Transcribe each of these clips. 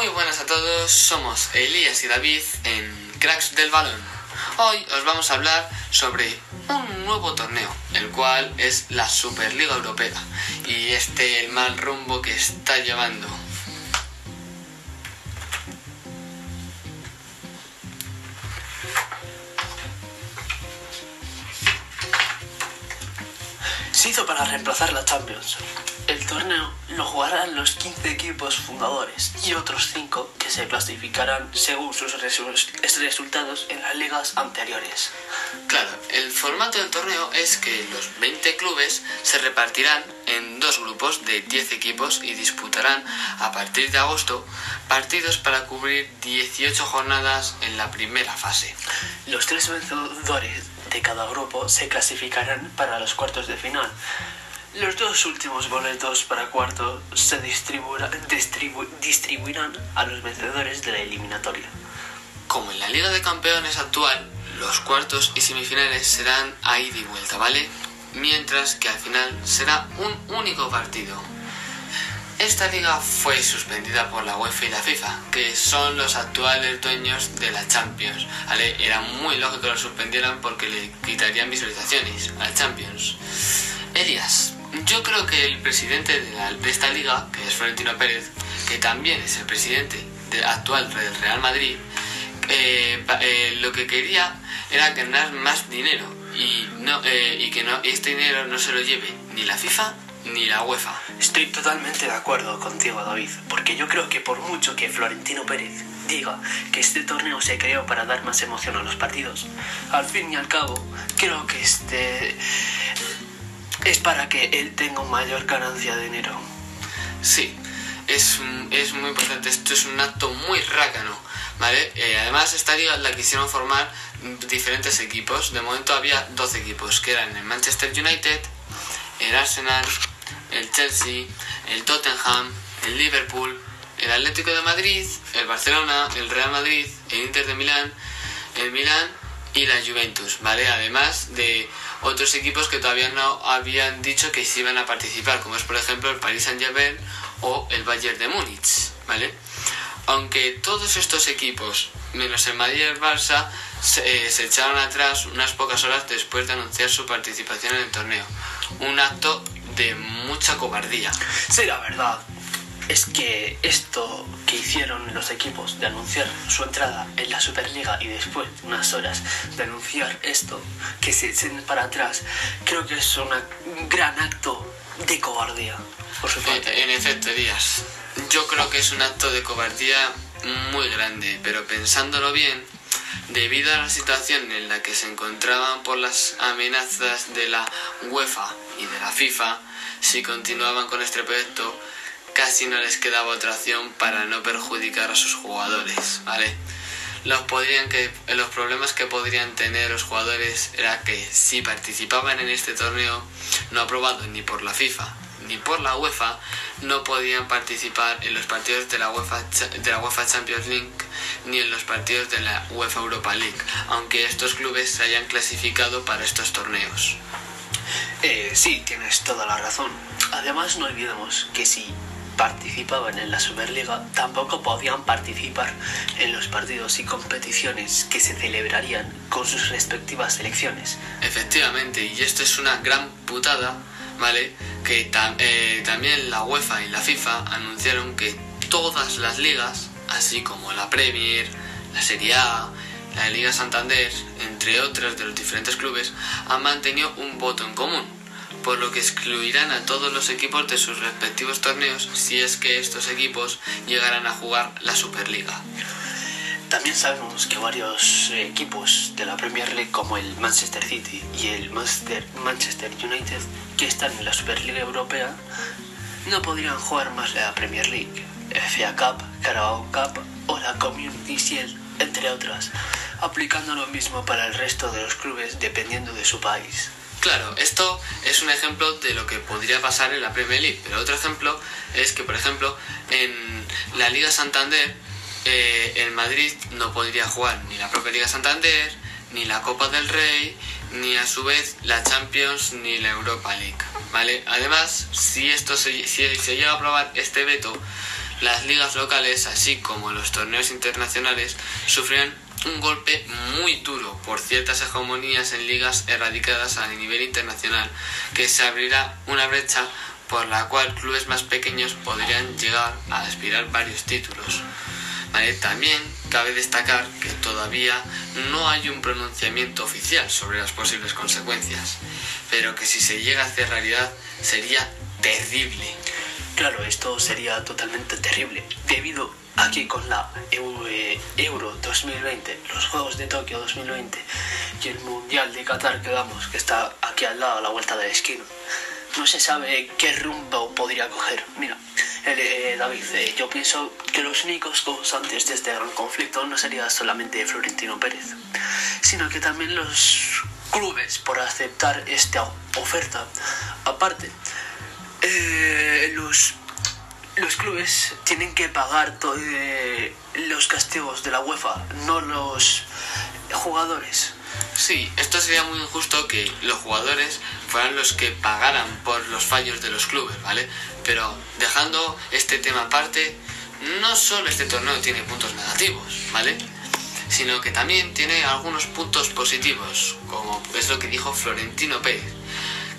Muy buenas a todos, somos Elías y David en Cracks del Balón. Hoy os vamos a hablar sobre un nuevo torneo, el cual es la Superliga Europea y este el mal rumbo que está llevando. Se hizo para reemplazar la Champions. El torneo lo jugarán los 15 equipos fundadores y otros 5 que se clasificarán según sus resu- resultados en las ligas anteriores. Claro, el formato del torneo es que los 20 clubes se repartirán en dos grupos de 10 equipos y disputarán a partir de agosto partidos para cubrir 18 jornadas en la primera fase. Los tres vencedores de cada grupo se clasificarán para los cuartos de final. Los dos últimos boletos para cuarto se distribuirá- distribu- distribuirán a los vencedores de la eliminatoria. Como en la Liga de Campeones actual, los cuartos y semifinales serán a ida y vuelta, ¿vale? Mientras que al final será un único partido. Esta liga fue suspendida por la UEFA y la FIFA, que son los actuales dueños de la Champions. ¿vale? Era muy lógico que lo suspendieran porque le quitarían visualizaciones a la Champions. Elías, yo creo que el presidente de, esta liga, que es Florentino Pérez, que también es el presidente de- actual del Real Madrid, eh, eh, lo que quería era ganar más dinero y, no, eh, y que este dinero no se lo lleve ni la FIFA ni la UEFA. Estoy totalmente de acuerdo contigo, David, porque yo creo que por mucho que Florentino Pérez diga que este torneo se creó para dar más emoción a los partidos, al fin y al cabo, creo que este es para que él tenga mayor ganancia de dinero. Sí, es, es muy importante. Esto es un acto muy rácano, ¿vale? Eh, además, esta liga la quisieron formar diferentes equipos. De momento había 12 equipos, que eran el Manchester United, el Arsenal, el Chelsea, el Tottenham, el Liverpool, el Atlético de Madrid, el Barcelona, el Real Madrid, el Inter de Milán, el Milán y la Juventus, ¿vale? Además de otros equipos que todavía no habían dicho que se iban a participar, como es por ejemplo el Paris Saint-Germain o el Bayern de Múnich, ¿vale? Aunque todos estos equipos, menos el Madrid y el Barça, se, eh, se echaron atrás unas pocas horas después de anunciar su participación en el torneo. Un acto de mucha cobardía. Sí, la verdad es que esto que hicieron los equipos de anunciar su entrada en la Superliga y después de unas horas de anunciar esto, que se echen para atrás, creo que es un gran acto de cobardía por su parte. En efecto, Díaz. Yo creo que es un acto de cobardía muy grande, pero pensándolo bien, debido a la situación en la que se encontraban por las amenazas de la UEFA y de la FIFA, si continuaban con este proyecto, casi no les quedaba otra opción para no perjudicar a sus jugadores, ¿vale? Los, problemas que podrían tener los jugadores era que si participaban en este torneo no aprobado ni por la FIFA ni por la UEFA, no podían participar en los partidos de la UEFA, de la UEFA Champions League ni en los partidos de la UEFA Europa League, aunque estos clubes se hayan clasificado para estos torneos. Eh, sí, tienes toda la razón. Además, no olvidemos que si participaban en la Superliga, tampoco podían participar en los partidos y competiciones que se celebrarían con sus respectivas selecciones. Efectivamente, y esto es una gran putada, ¿vale? Que tam- eh, también la UEFA y la FIFA anunciaron que todas las ligas, así como la Premier, la Serie A, la Liga Santander, entre otras de los diferentes clubes, han mantenido un voto en común, por lo que excluirán a todos los equipos de sus respectivos torneos si es que estos equipos llegaran a jugar la Superliga. También sabemos que varios equipos de la Premier League como el Manchester City y el Manchester, Manchester United que están en la Superliga Europea no podrían jugar más la Premier League, FA Cup, Carabao Cup o la Community Shield, entre otras, aplicando lo mismo para el resto de los clubes dependiendo de su país. Claro, esto es un ejemplo de lo que podría pasar en la Premier League, pero otro ejemplo es que, por ejemplo, en la Liga Santander, eh, el Madrid no podría jugar ni la propia Liga Santander, ni la Copa del Rey, ni a su vez la Champions, ni la Europa League, ¿vale? Además, si esto se, si se llega a aprobar este veto, las ligas locales, así como los torneos internacionales, sufrirán un golpe muy duro por ciertas hegemonías en ligas erradicadas a nivel internacional, que se abrirá una brecha por la cual clubes más pequeños podrían llegar a aspirar varios títulos. También cabe destacar que todavía no hay un pronunciamiento oficial sobre las posibles consecuencias, pero que si se llega a hacer realidad sería terrible. Claro, esto sería totalmente terrible, debido a que con la Euro 2020, los Juegos de Tokio 2020 y el Mundial de Qatar que damos, que está aquí al lado, a la vuelta de la esquina, no se sabe qué rumbo podría coger. Mira, eh, David, eh, yo pienso que los únicos causantes de este gran conflicto no sería solamente Florentino Pérez, sino que también los clubes por aceptar esta oferta. Aparte, eh, los, los clubes tienen que pagar los castigos de la UEFA, no los jugadores. Sí, esto sería muy injusto que los jugadores fueran los que pagaran por los fallos de los clubes, ¿vale? Pero dejando este tema aparte, no solo este torneo tiene puntos negativos, ¿vale? Sino que también tiene algunos puntos positivos, como es lo que dijo Florentino Pérez,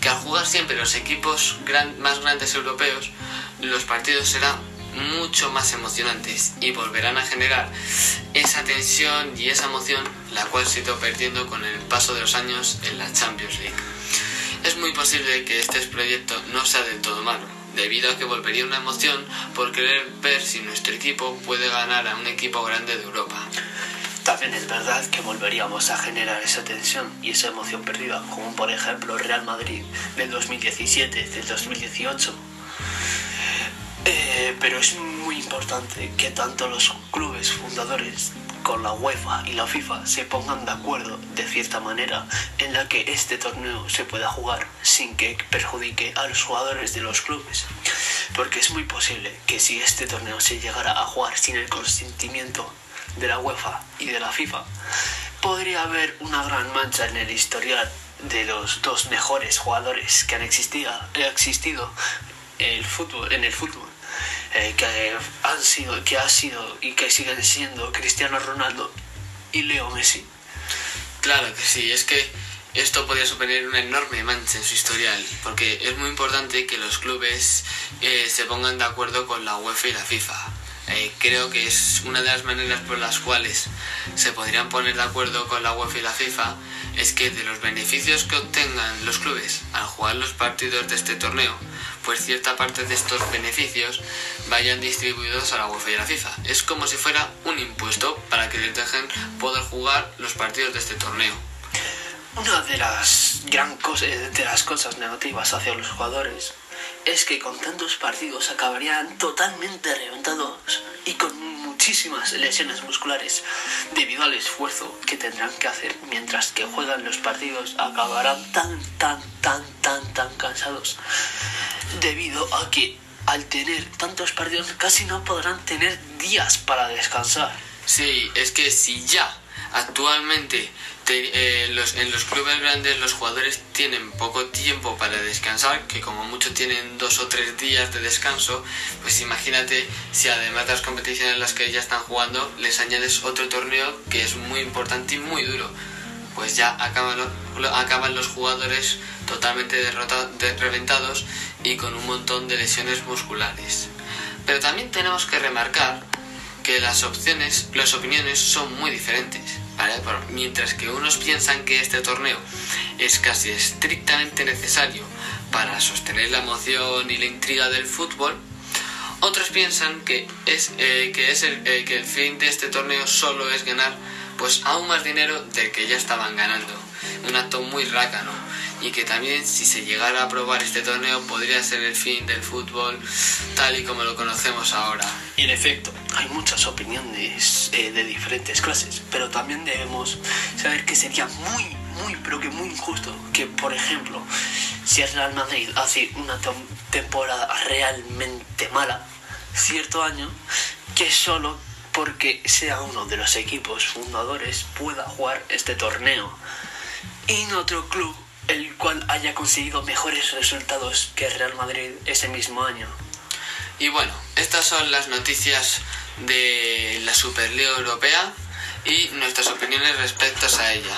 que al jugar siempre los equipos más grandes europeos, los partidos serán mucho más emocionantes y volverán a generar esa tensión y esa emoción la cual se ha ido perdiendo con el paso de los años en la Champions League. Es muy posible que este proyecto no sea del todo malo, debido a que volvería una emoción por querer ver si nuestro equipo puede ganar a un equipo grande de Europa. También es verdad que volveríamos a generar esa tensión y esa emoción perdida, como por ejemplo Real Madrid del 2017, del 2018. Eh, pero es muy importante que tanto los clubes fundadores con la UEFA y la FIFA se pongan de acuerdo de cierta manera en la que este torneo se pueda jugar sin que perjudique a los jugadores de los clubes. Porque es muy posible que si este torneo se llegara a jugar sin el consentimiento de la UEFA y de la FIFA, podría haber una gran mancha en el historial de los dos mejores jugadores que han existido, existido el fútbol, en el fútbol eh, que han sido, que ha sido y que siguen siendo Cristiano Ronaldo y Leo Messi. Claro que sí, es que esto podría suponer una enorme mancha en su historial, porque es muy importante que los clubes eh, se pongan de acuerdo con la UEFA y la FIFA. Eh, creo que es una de las maneras por las cuales se podrían poner de acuerdo con la UEFA y la FIFA es que de los beneficios que obtengan los clubes al jugar los partidos de este torneo, pues cierta parte de estos beneficios vayan distribuidos a la UEFA y a la FIFA. Es como si fuera un impuesto para que les dejen poder jugar los partidos de este torneo. Una de las gran cosas, de las cosas negativas hacia los jugadores es que con tantos partidos acabarían totalmente reventados y con muchísimas lesiones musculares debido al esfuerzo que tendrán que hacer mientras que juegan los partidos acabarán tan tan tan tan tan cansados debido a que al tener tantos partidos casi no podrán tener días para descansar. Sí, es que si ya actualmente eh, en los clubes grandes los jugadores tienen poco tiempo para descansar, que como mucho tienen dos o tres días de descanso, pues imagínate si además de las competiciones en las que ya están jugando les añades otro torneo que es muy importante y muy duro, pues ya acaban, acaban los jugadores totalmente derrotados, reventados y con un montón de lesiones musculares. Pero también tenemos que remarcar que las opciones, las opiniones son muy diferentes. Mientras que unos piensan que este torneo es casi estrictamente necesario para sostener la emoción y la intriga del fútbol, otros piensan que es, eh, que, es el, eh, que el fin de este torneo solo es ganar pues aún más dinero del que ya estaban ganando. Un acto muy rácano y que también si se llegara a aprobar este torneo podría ser el fin del fútbol tal y como lo conocemos ahora. Y en efecto, hay muchas opiniones eh, de diferentes clases, pero también debemos saber que sería muy, muy, pero que muy injusto que, por ejemplo, si el Real Madrid hace una temporada realmente mala, cierto año, que solo porque sea uno de los equipos fundadores pueda jugar este torneo y en otro club el cual haya conseguido mejores resultados que Real Madrid ese mismo año. Y bueno, estas son las noticias de la Superliga Europea y nuestras opiniones respecto a ella.